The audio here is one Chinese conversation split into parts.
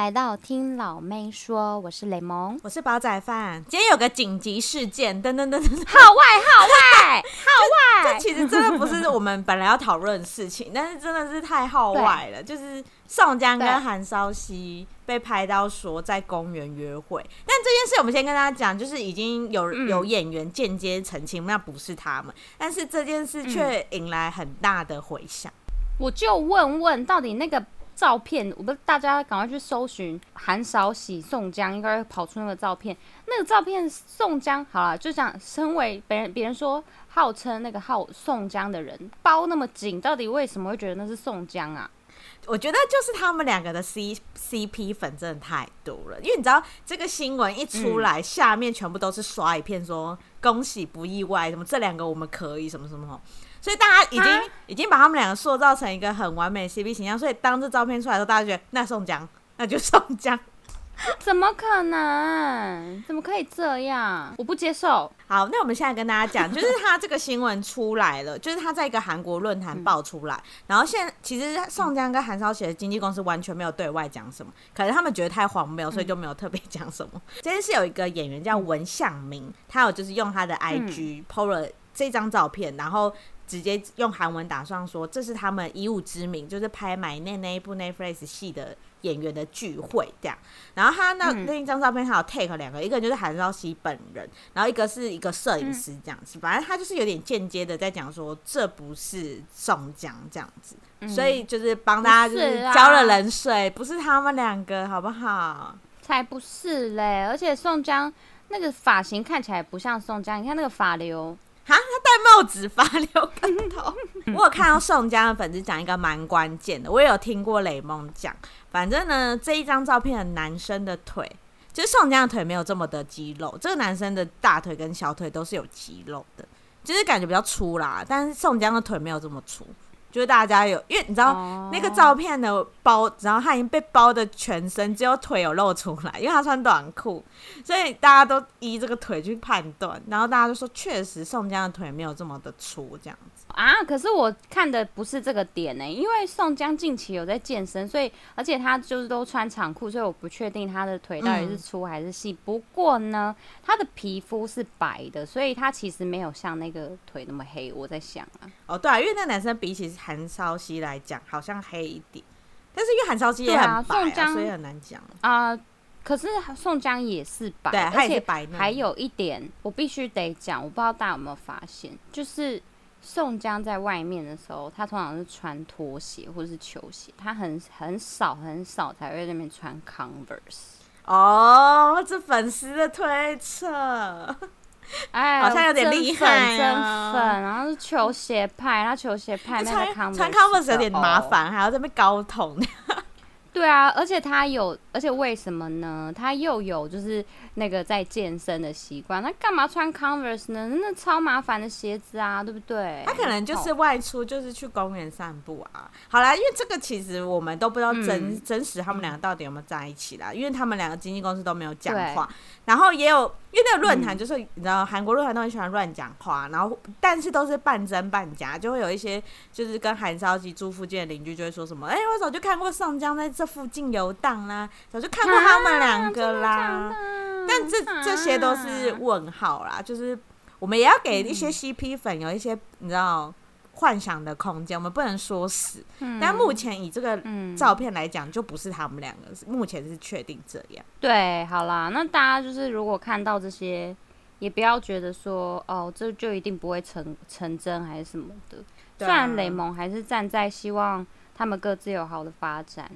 来到听老妹说，我是雷蒙，我是煲仔饭。今天有个紧急事件，噔噔噔噔，号外号外号外，这其实真的不是我们本来要讨论的事情，但是真的是太号外了。就是宋江跟韩韶熙被拍到说在公园约会，但这件事我们先跟大家讲，就是已经有有演员间接澄清，那不是他们，但是这件事却引来很大的回响。我就问问，到底那个。照片，我不大家赶快去搜寻韩少喜、宋江，应该会跑出那个照片。那个照片，宋江好了，就像身为别人别人说号称那个号宋江的人包那么紧，到底为什么会觉得那是宋江啊？我觉得就是他们两个的 C C P 粉真的太多了，因为你知道这个新闻一出来，嗯、下面全部都是刷一片说恭喜不意外，什么这两个我们可以什么什么。所以大家已经已经把他们两个塑造成一个很完美的 CP 形象，所以当这照片出来的时候，大家觉得那宋江，那就宋江，怎么可能？怎么可以这样？我不接受。好，那我们现在跟大家讲，就是他这个新闻出来了，就是他在一个韩国论坛爆出来，然后现在其实宋江跟韩韶禧的经纪公司完全没有对外讲什么，可能他们觉得太荒谬，所以就没有特别讲什么。今天是有一个演员叫文相明，他有就是用他的 IG PO 了这张照片，然后。直接用韩文打上说，这是他们以武之名，就是拍《买那》那一部 Netflix 戏的演员的聚会这样。然后他那另一张照片，他有 take 两个，一个就是韩韶熙本人，然后一个是一个摄影师这样子。反正他就是有点间接的在讲说，这不是宋江这样子，所以就是帮大家就是浇了冷水，不是他们两个，好不好？才不是嘞！而且宋江那个发型看起来不像宋江，你看那个发流。啊，他戴帽子发流跟头。我有看到宋江的粉丝讲一个蛮关键的，我也有听过雷蒙讲。反正呢，这一张照片的男生的腿，就是宋江的腿没有这么的肌肉，这个男生的大腿跟小腿都是有肌肉的，就是感觉比较粗啦。但是宋江的腿没有这么粗。就是大家有，因为你知道、oh. 那个照片的包，然后他已经被包的全身，只有腿有露出来，因为他穿短裤，所以大家都依这个腿去判断，然后大家就说，确实宋江的腿没有这么的粗，这样子。啊！可是我看的不是这个点呢、欸，因为宋江近期有在健身，所以而且他就是都穿长裤，所以我不确定他的腿到底是粗还是细。嗯、不过呢，他的皮肤是白的，所以他其实没有像那个腿那么黑。我在想啊，哦对啊，因为那男生比起韩韶熙来讲，好像黑一点，但是因为韩韶熙也很白、啊，宋江所以很难讲啊、呃。可是宋江也是白，对，他也是白。还有一点，我必须得讲，我不知道大家有没有发现，就是。宋江在外面的时候，他通常是穿拖鞋或者是球鞋，他很很少很少才会在那边穿 Converse。哦，这粉丝的推测，哎，好像有点厉害真粉，然后是球鞋派，他球鞋派那个 Converse 穿 Converse 有点麻烦，还要在那边高筒。对啊，而且他有，而且为什么呢？他又有就是那个在健身的习惯，那干嘛穿 Converse 呢？那超麻烦的鞋子啊，对不对？他可能就是外出，就是去公园散步啊。好啦，因为这个其实我们都不知道真、嗯、真实他们两个到底有没有在一起啦，因为他们两个经纪公司都没有讲话，然后也有。因为那个论坛就是、嗯、你知道，韩国论坛都很喜欢乱讲话，然后但是都是半真半假，就会有一些就是跟韩烧鸡住附近的邻居就会说什么：“哎、欸，我早就看过宋江在这附近游荡啦，早就看过他们两个啦。啊”但这这些都是问号啦，就是我们也要给一些 CP 粉有一些你知道。幻想的空间，我们不能说死。嗯、但目前以这个照片来讲，就不是他们两个，嗯、目前是确定这样。对，好啦，那大家就是如果看到这些，也不要觉得说哦，这就一定不会成成真还是什么的。虽然雷蒙还是站在希望他们各自有好的发展。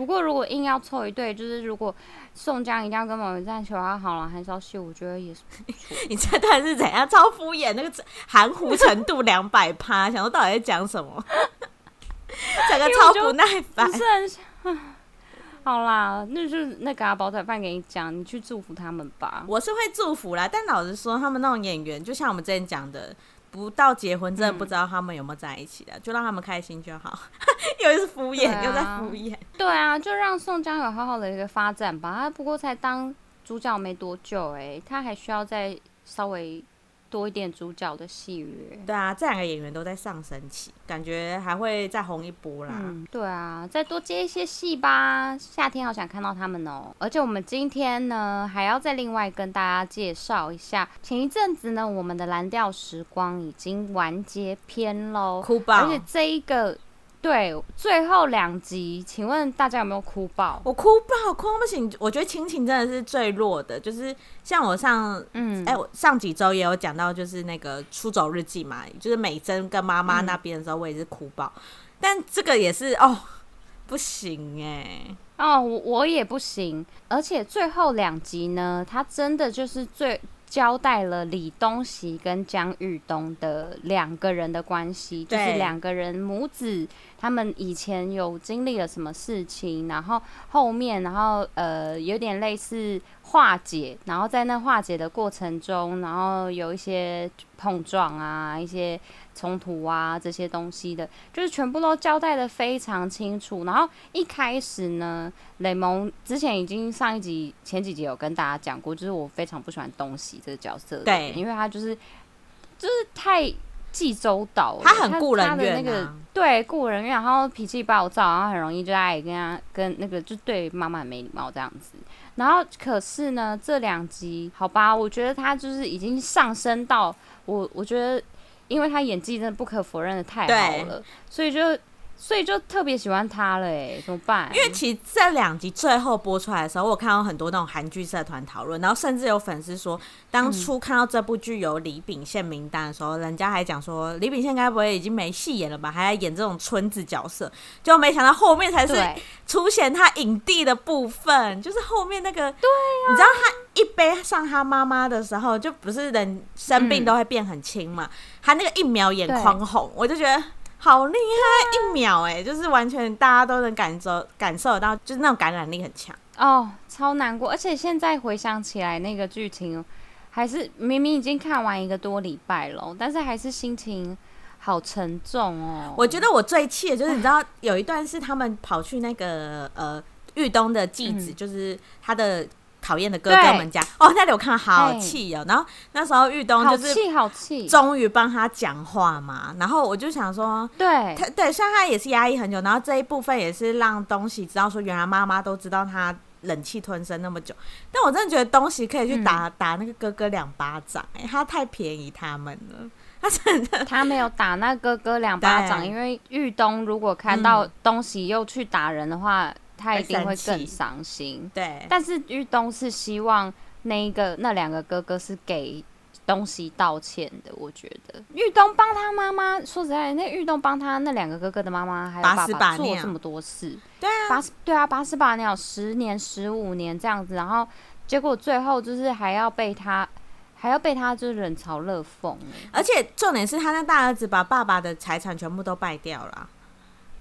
不过，如果硬要凑一对，就是如果宋江一定要跟某一站求他，好了，韩韶禧我觉得也是不错。你这段是怎样？超敷衍，那个含糊程度两百趴，想说到底在讲什么？整个超不耐烦。不是很好啦，那就是那个煲仔饭给你讲，你去祝福他们吧。我是会祝福啦，但老实说，他们那种演员，就像我们之前讲的。不到结婚，真的不知道他们有没有在一起的，嗯、就让他们开心就好。又是敷衍，啊、又在敷衍。对啊，就让宋江有好好的一个发展吧。他不过才当主角没多久，哎，他还需要再稍微多一点主角的戏约。对啊，这两个演员都在上升期，感觉还会再红一波啦。嗯，对啊，再多接一些戏吧。夏天好想看到他们哦。而且我们今天呢，还要再另外跟大家介绍一下，前一阵子呢，我们的蓝调时光已经完结篇喽，哭吧！而且这一个。对，最后两集，请问大家有没有哭爆？我哭爆，哭不行。我觉得亲情真的是最弱的，就是像我上，嗯，哎、欸，我上几周也有讲到，就是那个出走日记嘛，就是美珍跟妈妈那边的时候，我也是哭爆。嗯、但这个也是哦，不行哎，哦，我我也不行。而且最后两集呢，它真的就是最。交代了李东熙跟姜玉东的两个人的关系，就是两个人母子，他们以前有经历了什么事情，然后后面，然后呃，有点类似化解，然后在那化解的过程中，然后有一些碰撞啊，一些。冲突啊，这些东西的，就是全部都交代的非常清楚。然后一开始呢，雷蒙之前已经上一集、前几集有跟大家讲过，就是我非常不喜欢东西这个角色，对，因为他就是就是太济州岛，他很顾人怨、啊、那个对顾人怨，然后脾气暴躁，然后很容易就爱跟他跟那个就对妈妈没礼貌这样子。然后可是呢，这两集好吧，我觉得他就是已经上升到我，我觉得。因为他演技真的不可否认的太好了，所以就。所以就特别喜欢他了哎，怎么办？因为其实这两集最后播出来的时候，我看到很多那种韩剧社团讨论，然后甚至有粉丝说，当初看到这部剧有李秉宪名单的时候，嗯、人家还讲说李秉宪该不会已经没戏演了吧？还要演这种村子角色，就没想到后面才是出现他影帝的部分，就是后面那个，对、啊，你知道他一背上他妈妈的时候，就不是人生病都会变很轻嘛、嗯，他那个一秒眼眶红，我就觉得。好厉害！一秒哎、欸，就是完全大家都能感受感受得到，就是那种感染力很强哦，超难过。而且现在回想起来，那个剧情还是明明已经看完一个多礼拜了，但是还是心情好沉重哦。我觉得我最气的就是，你知道有一段是他们跑去那个呃玉东的继子、嗯，就是他的。讨厌的哥哥们家哦，那里我看好气哦。然后那时候玉东就是气好气，终于帮他讲话嘛。然后我就想说，对，他对，虽然他也是压抑很久，然后这一部分也是让东西知道说，原来妈妈都知道他忍气吞声那么久。但我真的觉得东西可以去打、嗯、打那个哥哥两巴掌，哎，他太便宜他们了。他真的，他没有打那哥哥两巴掌，因为玉东如果看到东西又去打人的话。嗯他一定会更伤心，对。但是玉东是希望那一个那两个哥哥是给东西道歉的，我觉得。玉东帮他妈妈，说实在，那玉东帮他那两个哥哥的妈妈还有爸爸做这么多事，对啊，八十对啊，八十八年，十年十五年这样子，然后结果最后就是还要被他还要被他就是冷嘲热讽，而且重点是他那大儿子把爸爸的财产全部都败掉了，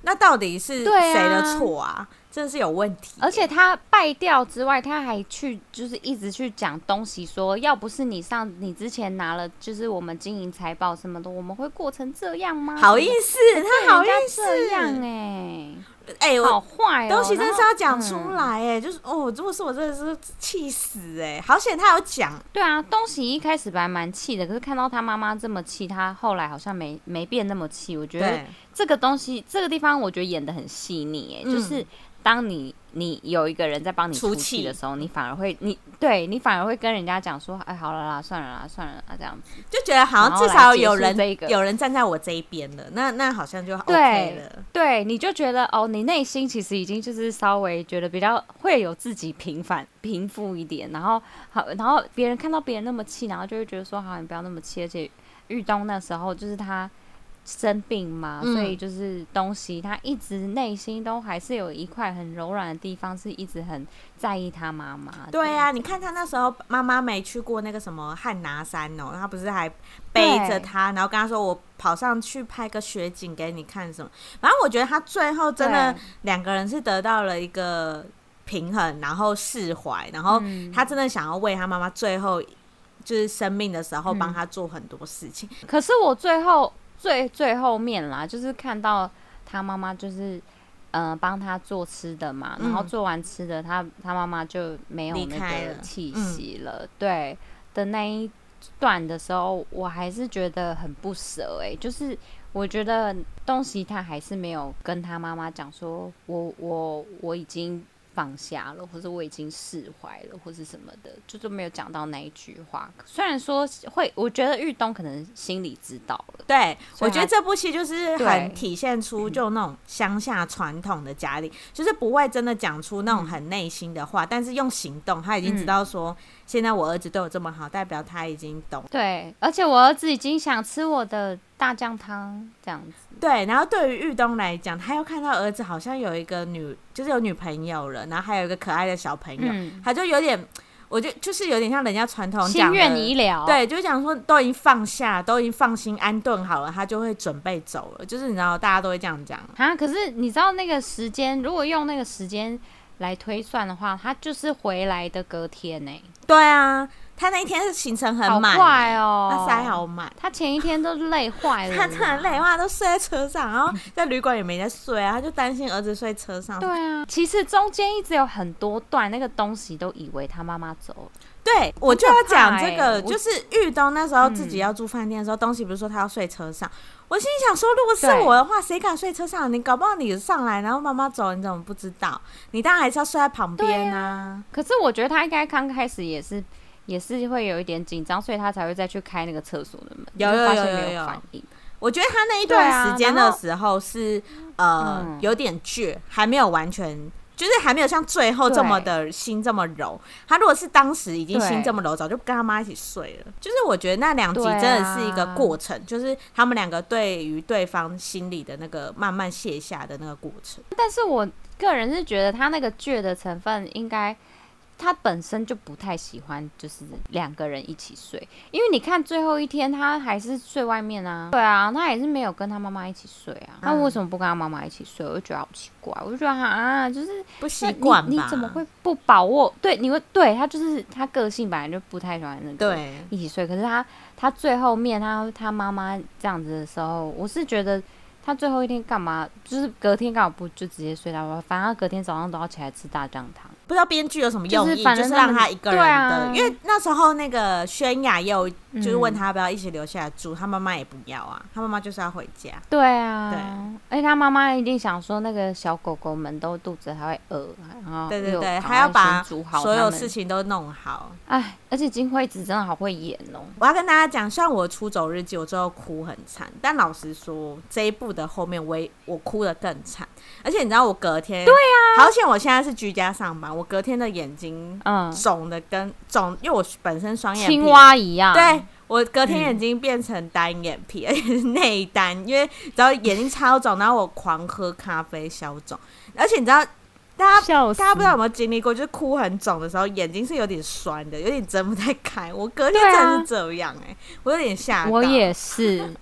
那到底是谁的错啊？真的是有问题，而且他败掉之外，他还去就是一直去讲东西，说要不是你上你之前拿了就是我们经营财宝什么的，我们会过成这样吗？好意思，他好意思这样哎、欸，哎、欸，好坏哦，东西真是要讲出来哎、欸嗯，就是哦，如果是我真的是气死哎、欸，好险他有讲。对啊，东西一开始本来蛮气的，可是看到他妈妈这么气，他后来好像没没变那么气。我觉得这个东西这个地方，我觉得演的很细腻哎，就是。当你你有一个人在帮你出气的时候，你反而会你对你反而会跟人家讲说，哎，好了啦，算了啦，算了啦，这样子就觉得好像至少有人有人站在我这一边了，那那好像就 OK 了。对，对你就觉得哦，你内心其实已经就是稍微觉得比较会有自己平反平复一点，然后好，然后别人看到别人那么气，然后就会觉得说，好，你不要那么气。而且玉东那时候就是他。生病嘛，所以就是东西，他一直内心都还是有一块很柔软的地方，是一直很在意他妈妈。对呀、啊，你看他那时候妈妈没去过那个什么汉拿山哦，他不是还背着他，然后跟他说：“我跑上去拍个雪景给你看什么。”反正我觉得他最后真的两个人是得到了一个平衡，然后释怀，然后他真的想要为他妈妈最后就是生命的时候帮他做很多事情。嗯、可是我最后。最最后面啦，就是看到他妈妈就是，呃，帮他做吃的嘛，嗯、然后做完吃的，他他妈妈就没有那个气息了，对的那一段的时候，我还是觉得很不舍哎，就是我觉得东西他还是没有跟他妈妈讲说，我我我已经。放下了，或者我已经释怀了，或者什么的，就是没有讲到那一句话。虽然说会，我觉得玉东可能心里知道了。对，我觉得这部戏就是很体现出就那种乡下传统的家里，就是不会真的讲出那种很内心的话，嗯，但是用行动，他已经知道说，现在我儿子对我这么好，代表他已经懂。对，而且我儿子已经想吃我的大酱汤，这样子。对，然后对于玉东来讲，他又看到儿子好像有一个女，就是有女朋友了，然后还有一个可爱的小朋友，嗯、他就有点，我就就是有点像人家传统讲的对，就讲说都已经放下，都已经放心安顿好了，他就会准备走了，就是你知道大家都会这样讲啊。可是你知道那个时间，如果用那个时间来推算的话，他就是回来的隔天呢。对啊。他那一天是行程很满，快哦，他塞好满。他前一天都累坏了，他真的累坏，都睡在车上，然后在旅馆也没在睡啊，他就担心儿子睡车上。对啊，其实中间一直有很多段那个东西都以为他妈妈走了。对，我就要讲这个，就是玉东那时候自己要住饭店的时候，东西不是说他要睡车上，我心里想说，如果是我的话，谁敢睡车上？你搞不好你上来，然后妈妈走，你怎么不知道？你当然还是要睡在旁边啊。可是我觉得他应该刚开始也是。也是会有一点紧张，所以他才会再去开那个厕所的门。有有有有有反应。我觉得他那一段时间的时候是、啊、呃、嗯、有点倔，还没有完全，就是还没有像最后这么的心这么柔。他如果是当时已经心这么柔，早就跟他妈一起睡了。就是我觉得那两集真的是一个过程，啊、就是他们两个对于对方心里的那个慢慢卸下的那个过程。但是我个人是觉得他那个倔的成分应该。他本身就不太喜欢，就是两个人一起睡，因为你看最后一天他还是睡外面啊，对啊，他也是没有跟他妈妈一起睡啊，他为什么不跟他妈妈一起睡？我就觉得好奇怪，我就觉得啊，就是不习惯，你怎么会不把握？对，你会对他就是他个性本来就不太喜欢那个一起睡，可是他他最后面他他妈妈这样子的时候，我是觉得。他最后一天干嘛？就是隔天刚好不就直接睡他吧，反正他隔天早上都要起来吃大酱汤。不知道编剧有什么用意，就是，就是让他一个人的。啊、因为那时候那个轩雅又就是问他要不要一起留下来住，嗯、他妈妈也不要啊，他妈妈就是要回家。对啊，对，而且他妈妈一定想说那个小狗狗们都肚子还会饿，然后对对对，还要把所有事情都弄好。哎，而且金惠子真的好会演哦！我要跟大家讲，虽然我出走日记，我最后哭很惨，但老实说这一部的。后面我我哭的更惨，而且你知道我隔天对啊，好险我现在是居家上班，我隔天的眼睛嗯。肿的跟肿，因为我本身双眼皮。青蛙一样，对我隔天眼睛变成单眼皮，而且是内单，因为你知道眼睛超肿，然后我狂喝咖啡消肿，而且你知道大家 大家不知道有没有经历过，就是哭很肿的时候眼睛是有点酸的，有点睁不太开，我隔天真的是这样哎、欸，我有点吓，我也是。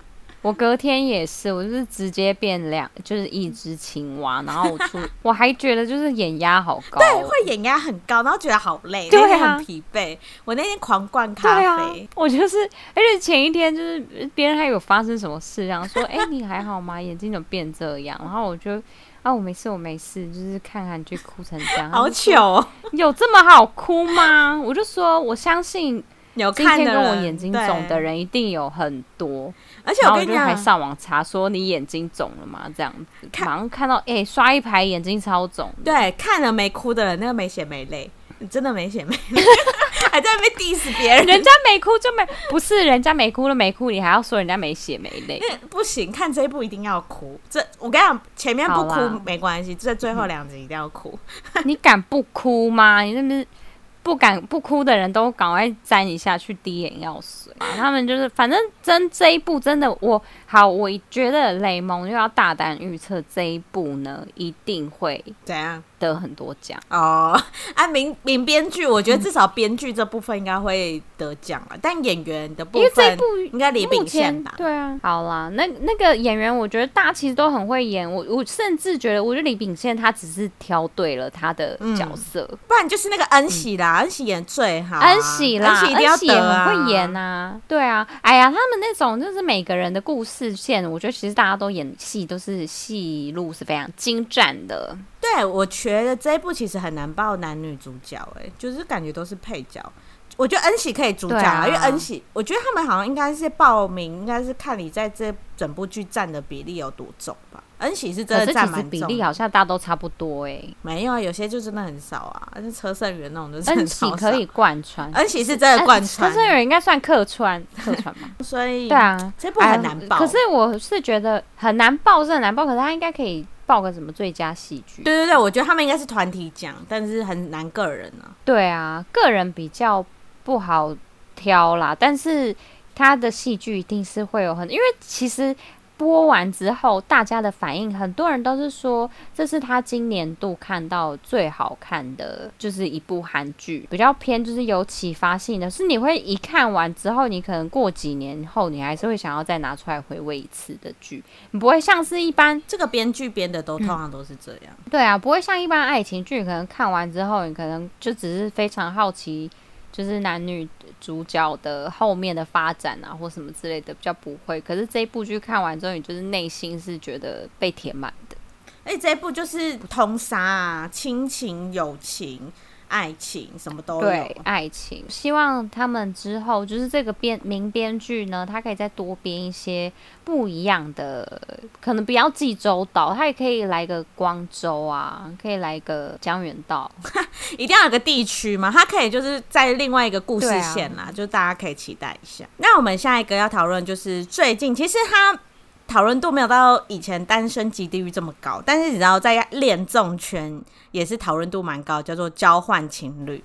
我隔天也是，我就是直接变两，就是一只青蛙，然后我出，我还觉得就是眼压好高，对，会眼压很高，然后觉得好累，对啊，很疲惫。我那天狂灌咖啡，啊，我就是，而且前一天就是别人还有发生什么事，然后说，哎、欸，你还好吗？眼睛怎么变这样？然后我就，啊，我没事，我没事，就是看看就哭成这样，好糗哦，有这么好哭吗？我就说，我相信。有看跟我眼睛肿的人一定有很多，而且我跟你讲，还上网查说你眼睛肿了吗？这样子，马上看到哎、欸，刷一排眼睛超肿。对，看了没哭的人，那个没血没泪，你真的没血没泪，还在那边 diss 别人，人家没哭就没，不是人家没哭了没哭，你还要说人家没血没泪？不行，看这一部一定要哭。这我跟你讲，前面不哭没关系，这最后两集一定要哭。你敢不哭吗？你那边。不敢不哭的人都赶快沾一下去滴眼药水。他们就是，反正真这一步真的我好，我觉得雷蒙又要大胆预测这一部呢，一定会怎样得很多奖哦。啊，名名编剧，我觉得至少编剧这部分应该会得奖了，嗯，但演员的部分，因为这部应该李秉宪吧？对啊，好啦，那那个演员，我觉得大家其实都很会演。我我甚至觉得，我觉得李秉宪他只是挑对了他的角色，嗯，不然就是那个恩喜啦，嗯，恩喜演最好，啊，恩喜啦，恩喜，啊，也很会演啊。对啊，哎呀，他们那种就是每个人的故事线，我觉得其实大家都演戏都是戏路是非常精湛的。对，我觉得这一部其实很难报男女主角，哎，就是感觉都是配角。我觉得恩喜可以主角啊，啊因为恩喜，我觉得他们好像应该是报名，应该是看你在这整部剧占的比例有多重吧。恩喜是真的占蛮重，比例好像大家都差不多哎、欸。没有啊，有些就真的很少啊，而且车胜元那种都是恩喜可以贯穿，恩喜是真的贯穿，车胜元应该算客串客串吧。所以对啊，这部很难报、哎。可是我是觉得很难报，是很难报，可是他应该可以报个什么最佳戏剧。对对对，我觉得他们应该是团体奖，但是很难个人啊。对啊，个人比较不好挑啦，但是他的戏剧一定是会有很，因为其实。播完之后，大家的反应，很多人都是说这是他今年度看到最好看的，就是一部韩剧，比较偏就是有启发性的，是你会一看完之后，你可能过几年后，你还是会想要再拿出来回味一次的剧，你不会像是一般这个编剧编的都通常都是这样，嗯，对啊，不会像一般爱情剧，可能看完之后，你可能就只是非常好奇。就是男女主角的后面的发展啊，或什么之类的，比较不会。可是这一部剧看完之后，你就是内心是觉得被填满的。哎，这一部就是通杀啊，亲情、友情。爱情什么都有，对，爱情。希望他们之后就是这个编名编剧呢，他可以再多编一些不一样的，可能不要济州岛，他也可以来个光州啊，可以来个江原道，一定要有个地区嘛，他可以就是在另外一个故事线啦，啊、就大家可以期待一下。那我们下一个要讨论就是最近，其实他。讨论度没有到以前《单身级地狱》这么高，但是你知道在恋综圈也是讨论度蛮高，叫做《交换情侣》。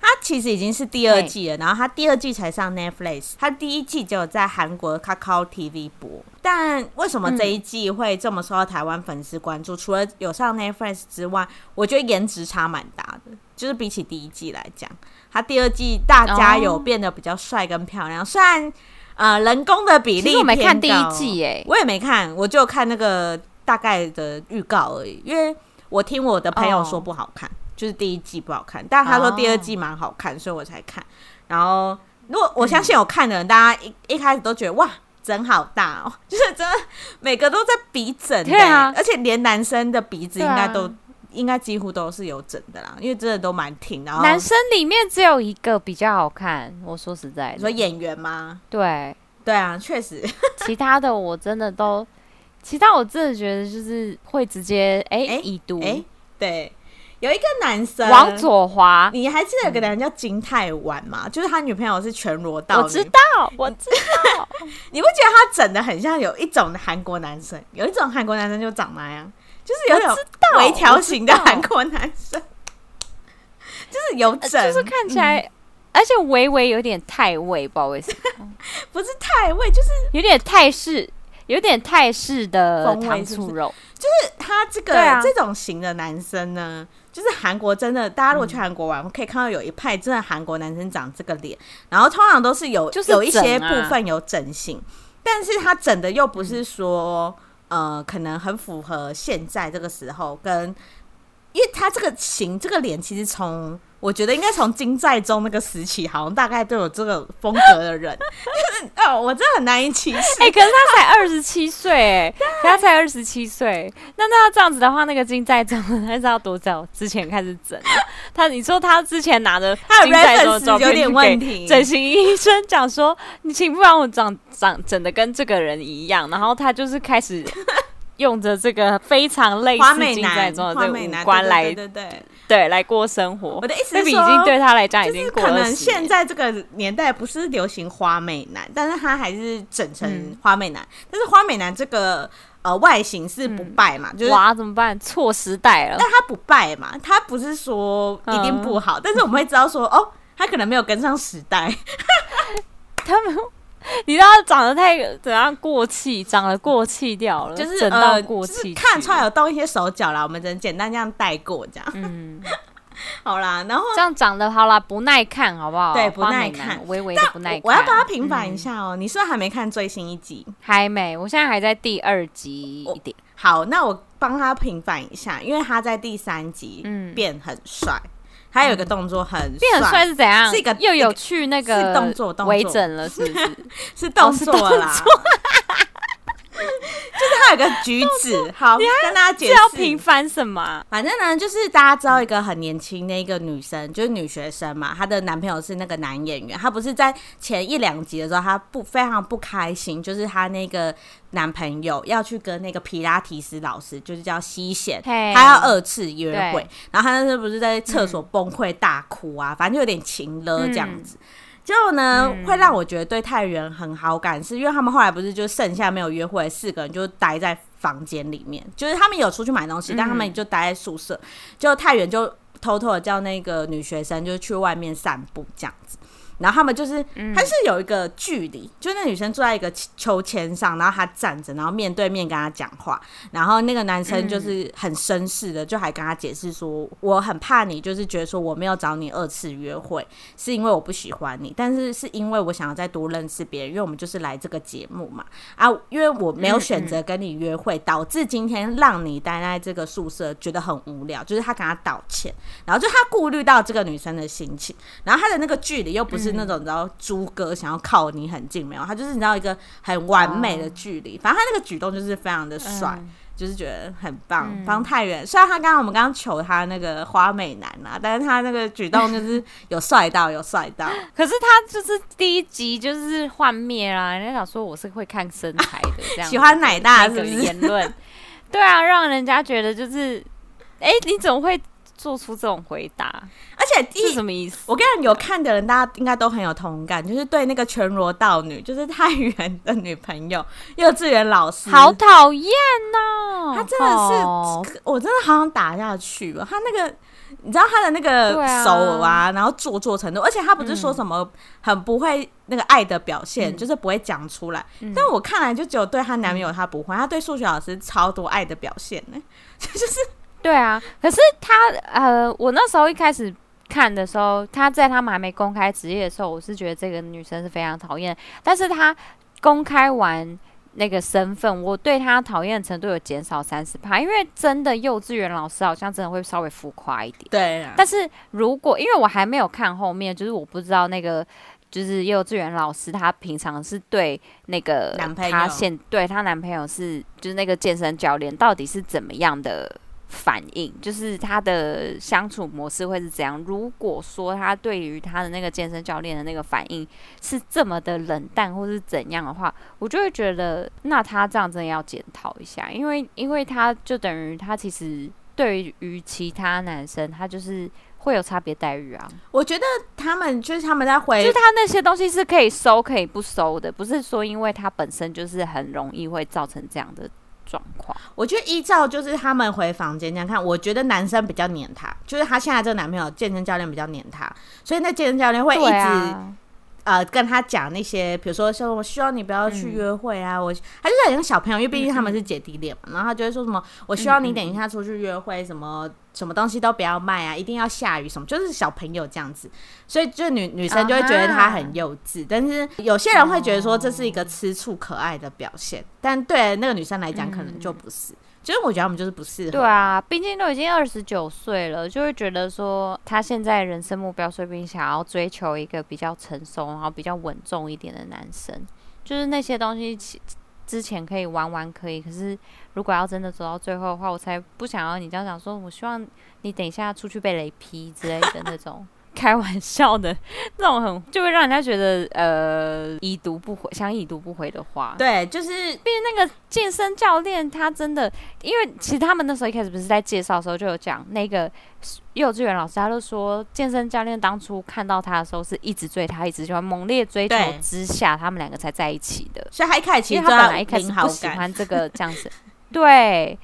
它其实已经是第二季了，然后它第二季才上 Netflix，它第一季只有在韩国的 Kakao TV 播。但为什么这一季会这么受到台湾粉丝关注？除了有上 Netflix 之外，我觉得颜值差蛮大的，就是比起第一季来讲，它第二季大家有变得比较帅跟漂亮，虽然。呃，人工的比例，我没看第一季诶，我也没看，我就看那个大概的预告而已。因为我听我的朋友说不好看，oh. 就是第一季不好看，但他说第二季蛮好看，oh. 所以我才看。然后，如果我相信有看的人，嗯、大家一一开始都觉得哇，整好大哦，就是真的每个都在比整，对啊，而且连男生的鼻子应该都。应该几乎都是有整的啦，因为真的都蛮挺的。男生里面只有一个比较好看，我说实在的，你说演员吗？对，对啊，确实。其他的我真的都，其他我真的觉得就是会直接哎、欸欸、已读。哎、欸，对，有一个男生王左华，你还记得有个男人叫金泰晚吗？嗯、就是他女朋友是全裸道。我知道，我知道。你不觉得他整的很像有一种韩国男生？有一种韩国男生就长那样。就是有种微调型的韩国男生，就是有整，就是看起来，嗯、而且微微有点太味，不知道为什么，不是太味，就是有点泰式，有点泰式的糖醋肉。就是他这个、啊、这种型的男生呢，就是韩国真的，大家如果去韩国玩，嗯、可以看到有一派真的韩国男生长这个脸，然后通常都是有，就是、啊、有一些部分有整形，但是他整的又不是说。嗯呃，可能很符合现在这个时候，跟因为他这个型、这个脸，其实从。我觉得应该从金在中那个时期，好像大概都有这个风格的人。哦，我真的很难以启齿。哎、欸，可是他才二十七岁，哎，他才二十七岁。那那这样子的话，那个金在中他是要多早之前开始整？他你说他之前拿着金在中的照片有点问题。整形医生讲说，你请不让我长长整的跟这个人一样。然后他就是开始用着这个非常类似金在中的这个五官来，对对，对对。对，来过生活。我的意思是说，已经对他来讲已经过了。可能现在这个年代不是流行花美男，但是他还是整成花美男。嗯、但是花美男这个呃外形是不败嘛？嗯、就是哇，怎么办？错时代了。但他不败嘛？他不是说一定不好，嗯、但是我们会知道说哦，他可能没有跟上时代。他们。你知道长得太怎样过气，长得过气掉了，就是整到过气、呃就是，看出来有动一些手脚啦。我们只能简单这样带过，这样。嗯，好啦，然后这样长得好啦，不耐看，好不好？对，不耐看，微微的不耐看。我要帮他平反一下哦、喔。嗯、你是不是还没看最新一集？还没，我现在还在第二集一点。好，那我帮他平反一下，因为他在第三集嗯变很帅。他有一个动作很帅，变很帅是怎样？是一个又有去那个是动作，动作微整了，是不是？是动作啦。就是有个举止，好跟大家解释。要平反什么？反正呢，就是大家知道一个很年轻的一个女生，就是女学生嘛，她的男朋友是那个男演员。她不是在前一两集的时候，她不非常不开心，就是她那个男朋友要去跟那个皮拉提斯老师，就是叫西贤，他要二次约会，然后他那时候不是在厕所崩溃大哭啊，反正就有点情勒这样子。结果呢，会让我觉得对太原很好感，是因为他们后来不是就剩下没有约会，四个人就待在房间里面，就是他们有出去买东西，但他们就待在宿舍，就太原就偷偷的叫那个女学生就去外面散步这样子。然后他们就是，他是有一个距离，就那女生坐在一个秋千上，然后他站着，然后面对面跟他讲话，然后那个男生就是很绅士的，就还跟他解释说，我很怕你，就是觉得说我没有找你二次约会，是因为我不喜欢你，但是是因为我想要再多认识别人，因为我们就是来这个节目嘛，啊，因为我没有选择跟你约会，导致今天让你待在这个宿舍觉得很无聊，就是他跟他道歉，然后就他顾虑到这个女生的心情，然后他的那个距离又不是。是那种你知道猪哥想要靠你很近没有？他就是你知道一个很完美的距离，反正他那个举动就是非常的帅，就是觉得很棒。方太原虽然他刚刚我们刚刚求他那个花美男啊，但是他那个举动就是 有帅到有帅到。可是他就是第一集就是幻灭啦，人家想说我是会看身材的，这样 喜欢奶大是不是言论？对啊，让人家觉得就是，哎，你怎么会？做出这种回答，而且是什么意思？我跟你讲，有看的人，大家应该都很有同感，就是对那个全罗道女，就是太原的女朋友，幼稚园老师，好讨厌哦！他真的是，哦、我真的好想打下去吧。他那个，你知道他的那个手啊，啊然后做作程度，而且他不是说什么很不会那个爱的表现，嗯、就是不会讲出来。嗯、但我看来就只有对她男朋友她不会，他对数学老师超多爱的表现呢，就是。对啊，可是他呃，我那时候一开始看的时候，他在他们还没公开职业的时候，我是觉得这个女生是非常讨厌。但是他公开完那个身份，我对她讨厌的程度有减少三十趴，因为真的幼稚园老师好像真的会稍微浮夸一点。对啊，但是如果因为我还没有看后面，就是我不知道那个就是幼稚园老师她平常是对那个她现对她男朋友是就是那个健身教练到底是怎么样的。反应就是他的相处模式会是怎样？如果说他对于他的那个健身教练的那个反应是这么的冷淡，或是怎样的话，我就会觉得那他这样真的要检讨一下，因为因为他就等于他其实对于其他男生，他就是会有差别待遇啊。我觉得他们就是他们在回，就是他那些东西是可以收可以不收的，不是说因为他本身就是很容易会造成这样的。状况，我觉得依照就是他们回房间这样看，我觉得男生比较黏她，就是她现在这个男朋友健身教练比较黏她，所以那健身教练会一直。呃，跟他讲那些，比如说像我希望你不要去约会啊，嗯、我他就很像小朋友，因为毕竟他们是姐弟恋嘛，嗯、然后他就会说什么，我希望你等一下出去约会，什么、嗯、什么东西都不要卖啊，一定要下雨什么，就是小朋友这样子，所以就女女生就会觉得他很幼稚但是有些人会觉得说这是一个吃醋可爱的表现，但对那个女生来讲可能就不是。嗯其实我觉得他们就是不适合。对啊，毕竟都已经二十九岁了，就会觉得说他现在人生目标，说不定想要追求一个比较成熟，然后比较稳重一点的男生。就是那些东西，之前可以玩玩可以，可是如果要真的走到最后的话，我才不想要你这样讲。说我希望你等一下出去被雷劈之类的那种。开玩笑的那种很，就会让人家觉得呃已读不回，想已读不回的话。对，就是毕竟那个健身教练他真的，因为其实他们那时候一开始不是在介绍的时候就有讲，那个幼稚园老师他就说，健身教练当初看到他的时候是一直追他，一直喜欢猛烈追求之下，他们两个才在一起的。所以他一开始其实他本来一开始不喜欢这个 这样子，对，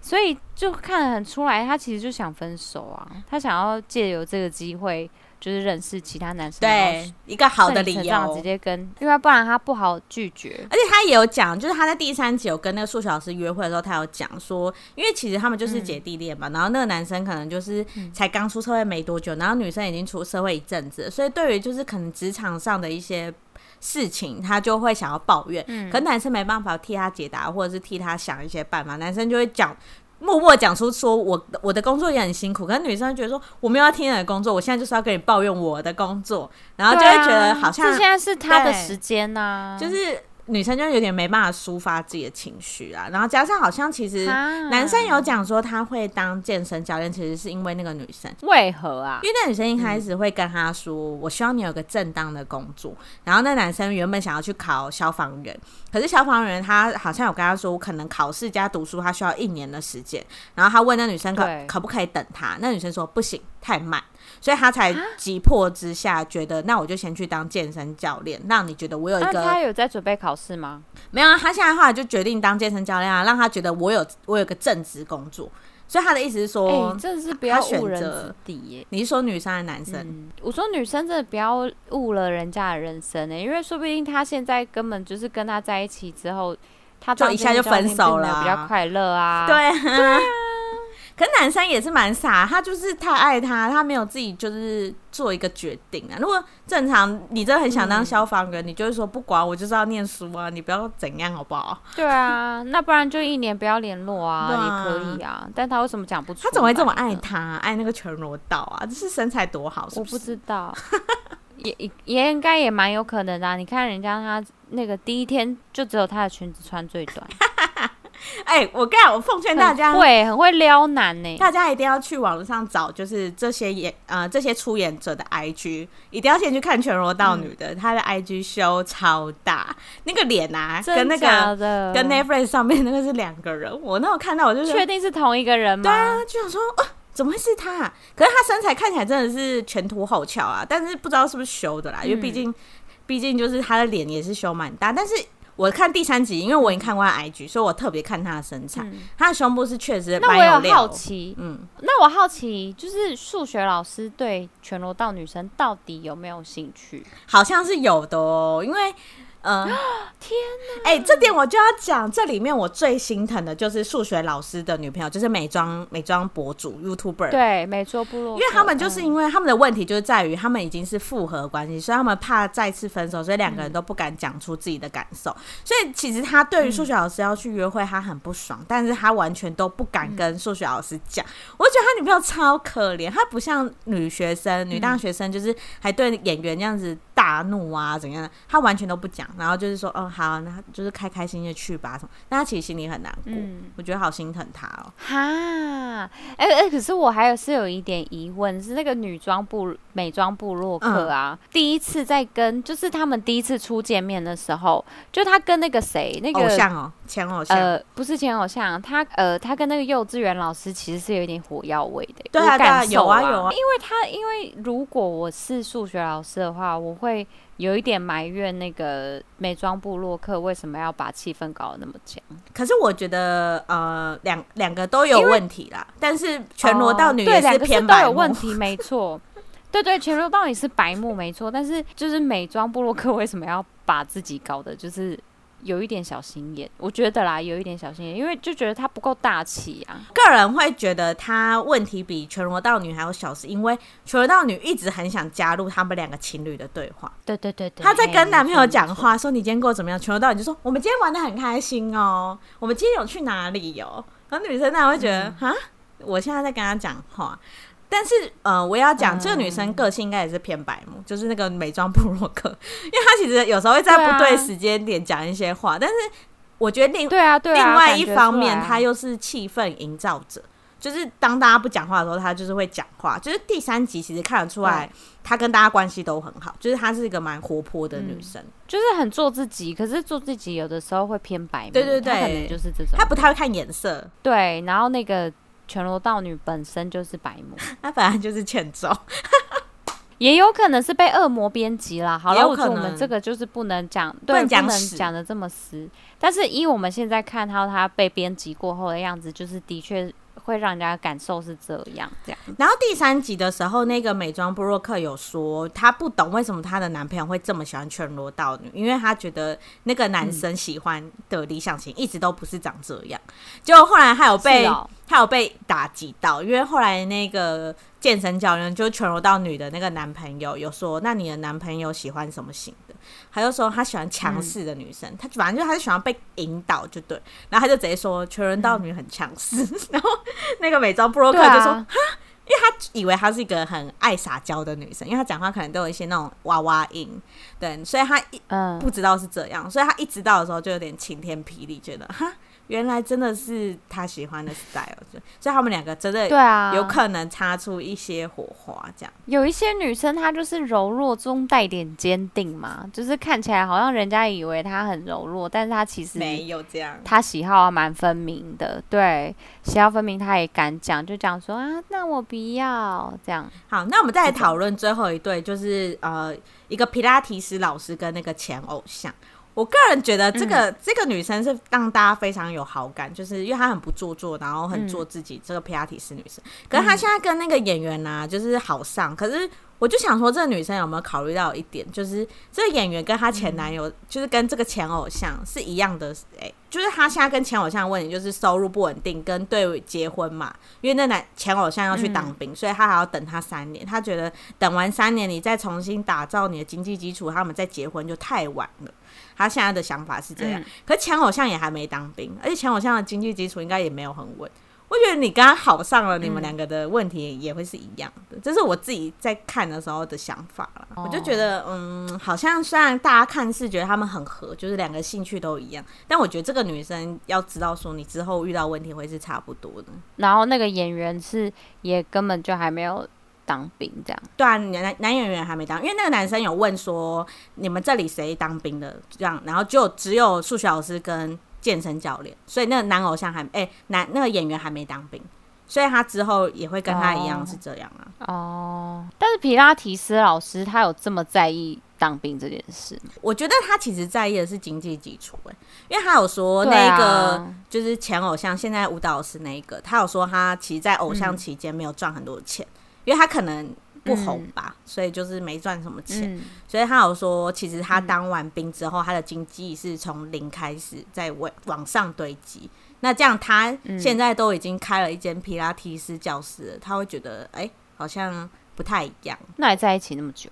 所以就看得很出来，他其实就想分手啊，他想要借由这个机会。就是认识其他男生，对一个好的理由，直接跟，因为不然他不好拒绝。而且他也有讲，就是他在第三集有跟那个数学老师约会的时候，他有讲说，因为其实他们就是姐弟恋嘛，嗯、然后那个男生可能就是才刚出社会没多久，然后女生已经出社会一阵子，所以对于就是可能职场上的一些事情，他就会想要抱怨，嗯、可男生没办法替他解答，或者是替他想一些办法，男生就会讲。默默讲出说，我我的工作也很辛苦，可是女生觉得说，我没有要听你的工作，我现在就是要跟你抱怨我的工作，然后就会觉得好像、啊、现在是他的时间呐、啊，就是女生就有点没办法抒发自己的情绪啊。然后加上好像其实男生有讲说他会当健身教练，其实是因为那个女生。为何啊？因为那女生一开始会跟他说：“我希望你有个正当的工作。”然后那男生原本想要去考消防员，可是消防员他好像有跟他说，我可能考试加读书他需要一年的时间。然后他问那女生可可不可以等他？那女生说不行，太慢。所以他才急迫之下觉得，那我就先去当健身教练，让你觉得我有一个。他有在准备考试吗？没有啊，他现在后来就决定当健身教练啊，让他觉得我有我有个正职工作。所以他的意思是说，这、欸、是不要误人子弟耶。你是说女生还是男生？嗯、我说女生真的不要误了人家的人生呢，因为说不定他现在根本就是跟他在一起之后，他就一下就分手了，比较快乐啊。对啊。对啊可男生也是蛮傻，他就是太爱他，他没有自己就是做一个决定啊。如果正常，你真的很想当消防员，嗯、你就会说不管我就是要念书啊，你不要怎样好不好？对啊，那不然就一年不要联络啊，啊，也可以啊。但他为什么讲不出？他怎么会这么爱他，爱那个全罗道啊？这是身材多好是不是？我不知道，也也应该也蛮有可能的、啊。你看人家他那个第一天就只有他的裙子穿最短。哎、欸，我跟你讲，我奉劝大家，会很会撩男呢。大家一定要去网络上找，就是这些演呃这些出演者的 IG，一定要先去看全罗道女的，她、嗯、的 IG 修超大，那个脸啊，跟那个跟 Netflix 上面那个是两个人。我那时候看到，我就确定是同一个人吗？对啊，就想说，哦、呃，怎么会是他？可是他身材看起来真的是前凸后翘啊，但是不知道是不是修的啦，嗯、因为毕竟毕竟就是他的脸也是修蛮大，但是。我看第三集，因为我已经看过他 IG，所以我特别看他的身材，嗯、他的胸部是确实蛮有料。那我有好奇，嗯，那我好奇，就是数学老师对全罗道女生到底有没有兴趣？好像是有的哦，因为。嗯，天哪！哎、欸，这点我就要讲，这里面我最心疼的就是数学老师的女朋友，就是美妆美妆博主 YouTuber，对，美妆部落，因为他们就是因为他们的问题就是在于他们已经是复合关系，所以他们怕再次分手，所以两个人都不敢讲出自己的感受。嗯、所以其实他对于数学老师要去约会，他很不爽，但是他完全都不敢跟数学老师讲。我觉得他女朋友超可怜，他不像女学生、女大学生，就是还对演员那样子。大怒啊，怎样的？他完全都不讲，然后就是说，哦，好，那就是开开心心的去吧。什么？但他其实心里很难过，嗯，我觉得好心疼他哦。哈，哎、欸、哎、欸，可是我还有是有一点疑问，是那个女装部美妆部落客啊、嗯，第一次在跟，就是他们第一次初见面的时候，就他跟那个谁，那个偶像哦，前偶像，呃，不是前偶像，他呃，他跟那个幼稚园老师其实是有一点火药味的，对啊，对啊，有啊有啊，因为他因为如果我是数学老师的话，我。会有一点埋怨那个美妆部落客为什么要把气氛搞得那么僵？可是我觉得呃，两两个都有问题啦。但是全罗道女也是偏白目，都有问题，没错。对对，全罗道女是白目，没错。但是就是美妆部落客为什么要把自己搞得就是？有一点小心眼，我觉得啦，有一点小心眼，因为就觉得他不够大气啊。个人会觉得他问题比全罗道女还要小，是因为全罗道女一直很想加入他们两个情侣的对话。对对对对，他在跟男朋友讲话，说你今天过得怎么样？全罗道女就说我们今天玩的很开心哦，我们今天有去哪里哟、哦？然后女生那会觉得啊、嗯，我现在在跟他讲话。但是，呃，我要讲、嗯、这个女生个性应该也是偏白目，就是那个美妆部落客，因为她其实有时候会在不对时间点讲一些话。啊、但是，我觉得另对啊，对啊，另外一方面，她又是气氛营造者，就是当大家不讲话的时候，她就是会讲话。就是第三集其实看得出来，她跟大家关系都很好，就是她是一个蛮活泼的女生、嗯，就是很做自己。可是做自己有的时候会偏白目，对对对，可能就是这种，她不太会看颜色。对，然后那个。全罗道女本身就是白目，她本来就是欠揍，也有可能是被恶魔编辑啦。好了，我觉得我们这个就是不能讲，对，不能讲的这么死。但是以我们现在看到她被编辑过后的样子，就是的确。会让人家感受是这样，这样。然后第三集的时候，那个美妆布洛克有说，她不懂为什么她的男朋友会这么喜欢全罗道女，因为她觉得那个男生喜欢的理想型一直都不是长这样。结果后来还有被，还有被打击到，因为后来那个。健身教练就是全柔道女的那个男朋友有说，那你的男朋友喜欢什么型的？他就说他喜欢强势的女生，嗯、他反正就他是喜欢被引导就对。然后他就直接说全柔道女很强势、嗯。然后那个美妆部落客就说哈，因为他以为她是一个很爱撒娇的女生，因为她讲话可能都有一些那种娃娃音，对，所以他一嗯不知道是这样，所以他一知道的时候就有点晴天霹雳，觉得哈。原来真的是他喜欢的 style，所以他们两个真的对啊，有可能擦出一些火花。这样、啊、有一些女生她就是柔弱中带点坚定嘛，就是看起来好像人家以为她很柔弱，但是她其实没有这样。她喜好蛮分明的，对，喜好分明，她也敢讲，就讲说啊，那我不要这样。好，那我们再来讨论最后一对，就是呃，一个皮拉提斯老师跟那个前偶像。我个人觉得这个、嗯、这个女生是让大家非常有好感，就是因为她很不做作，然后很做自己。这个皮拉提斯女生，嗯、可是她现在跟那个演员呢、啊，就是好上。可是我就想说，这个女生有没有考虑到一点，就是这个演员跟她前男友，嗯、就是跟这个前偶像是一样的。哎、欸，就是她现在跟前偶像问题就是收入不稳定，跟对结婚嘛。因为那男前偶像要去当兵，嗯、所以她还要等他三年。她觉得等完三年，你再重新打造你的经济基础，他们再结婚就太晚了。他现在的想法是这样，嗯、可是前偶像也还没当兵，而且前偶像的经济基础应该也没有很稳。我觉得你跟他好上了，你们两个的问题也会是一样的。嗯、这是我自己在看的时候的想法了。哦、我就觉得，嗯，好像虽然大家看似觉得他们很合，就是两个兴趣都一样，但我觉得这个女生要知道说，你之后遇到问题会是差不多的。然后那个演员是也根本就还没有。当兵这样，对啊，男男演员还没当，因为那个男生有问说，你们这里谁当兵的这样，然后就只有数学老师跟健身教练，所以那个男偶像还哎、欸、男那个演员还没当兵，所以他之后也会跟他一样是这样啊。哦，但是皮拉提斯老师他有这么在意当兵这件事吗？我觉得他其实在意的是经济基础哎，因为他有说那个就是前偶像现在舞蹈师那一个，他有说他其实，在偶像期间没有赚很多钱。嗯因为他可能不红吧，嗯、所以就是没赚什么钱，嗯、所以他有说，其实他当完兵之后，他的经济是从零开始在往往上堆积。那这样他现在都已经开了一间皮拉提斯教室了，他会觉得哎、欸，好像不太一样。那还在一起那么久？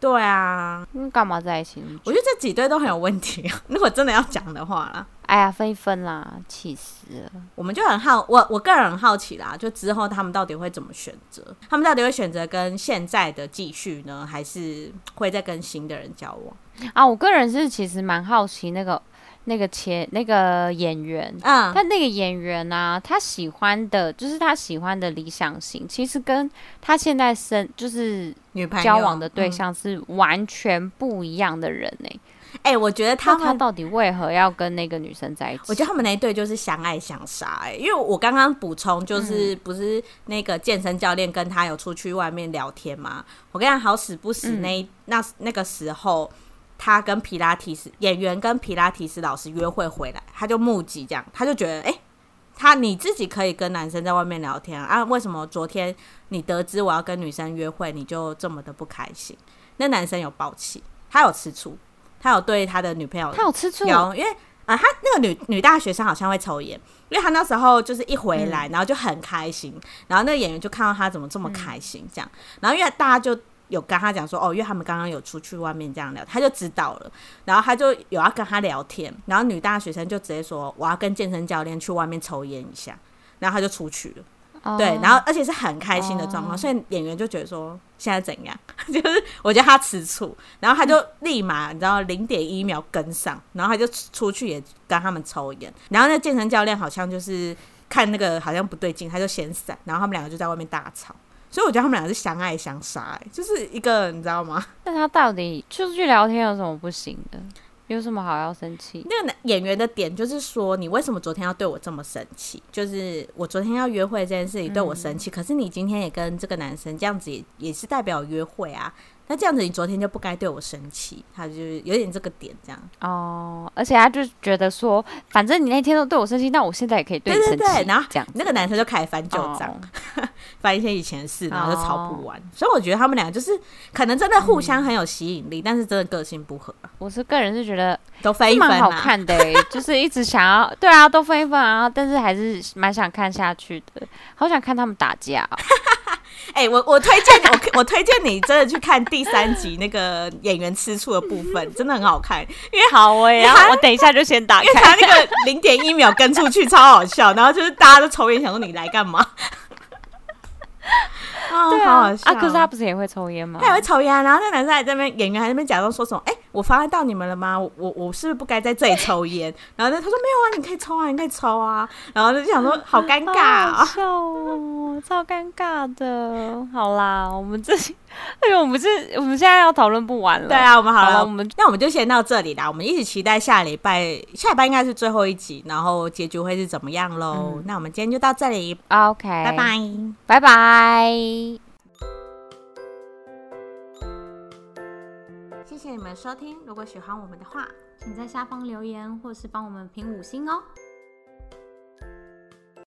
对啊，嗯，干嘛在一起那么久？我觉得这几对都很有问题啊。如果真的要讲的话啦。哎呀，分一分啦，气死了！我们就很好，我我个人很好奇啦，就之后他们到底会怎么选择？他们到底会选择跟现在的继续呢，还是会再跟新的人交往？啊，我个人是其实蛮好奇那个那个前那个演员，嗯，他那个演员啊，他喜欢的就是他喜欢的理想型，其实跟他现在生就是女朋友交往的对象是完全不一样的人呢、欸。哎、欸，我觉得他他到底为何要跟那个女生在一起？我觉得他们那一对就是相爱相杀。哎，因为我刚刚补充就是，不是那个健身教练跟他有出去外面聊天吗？我跟你讲，好死不死那、嗯、那那个时候，他跟皮拉提斯演员跟皮拉提斯老师约会回来，他就目击这样，他就觉得，哎、欸，他你自己可以跟男生在外面聊天啊，为什么昨天你得知我要跟女生约会，你就这么的不开心？那男生有暴气，他有吃醋。他有对他的女朋友，他有吃醋，有，因为啊、呃，他那个女女大学生好像会抽烟，因为他那时候就是一回来，然后就很开心，嗯、然后那个演员就看到他怎么这么开心，这样，然后因为大家就有跟他讲说，哦，因为他们刚刚有出去外面这样聊，他就知道了，然后他就有要跟他聊天，然后女大学生就直接说，我要跟健身教练去外面抽烟一下，然后他就出去了。对，然后而且是很开心的状况，oh. 所以演员就觉得说现在怎样，就是我觉得他吃醋，然后他就立马你知道零点一秒跟上，然后他就出去也跟他们抽烟，然后那健身教练好像就是看那个好像不对劲，他就先闪，然后他们两个就在外面大吵，所以我觉得他们两个是相爱相杀，哎，就是一个你知道吗？那他到底出去聊天有什么不行的？有什么好要生气？那个演员的点就是说，你为什么昨天要对我这么生气？就是我昨天要约会这件事情对我生气，嗯、可是你今天也跟这个男生这样子也，也是代表约会啊。那这样子，你昨天就不该对我生气，他就有点这个点这样哦。而且他就觉得说，反正你那天都对我生气，那我现在也可以对你生气。对对对，然后这样，那个男生就开始翻旧账，哦、翻一些以前的事，然后就吵不完。哦、所以我觉得他们俩就是可能真的互相很有吸引力，嗯、但是真的个性不合。我是个人是觉得都分一分、啊，蛮好看的、欸，就是一直想要对啊，都分一分啊，但是还是蛮想看下去的，好想看他们打架、喔。哎、欸，我我推荐我我推荐你真的去看第三集那个演员吃醋的部分，真的很好看。因为好我也要我等一下就先打开，因为他那个零点一秒跟出去超好笑，然后就是大家都抽烟，想说你来干嘛？哦，对啊，好好笑啊，可是他不是也会抽烟吗？他也会抽烟，然后那男生还在那边，演员还在那边假装说什么，哎、欸，我妨碍到你们了吗？我我我是不是不该在这里抽烟？然后呢，他说没有啊，你可以抽啊，你可以抽啊。然后就想说，好尴尬啊，好笑哦，超尴尬的。好啦，我们这，哎呦，我们是，我们现在要讨论不完了。对啊，我们好了，好我们那我们就先到这里啦。我们一起期待下礼拜，下礼拜应该是最后一集，然后结局会是怎么样喽？嗯、那我们今天就到这里，OK，拜拜，拜拜。谢谢你们收听，如果喜欢我们的话，请在下方留言或是帮我们评五星哦。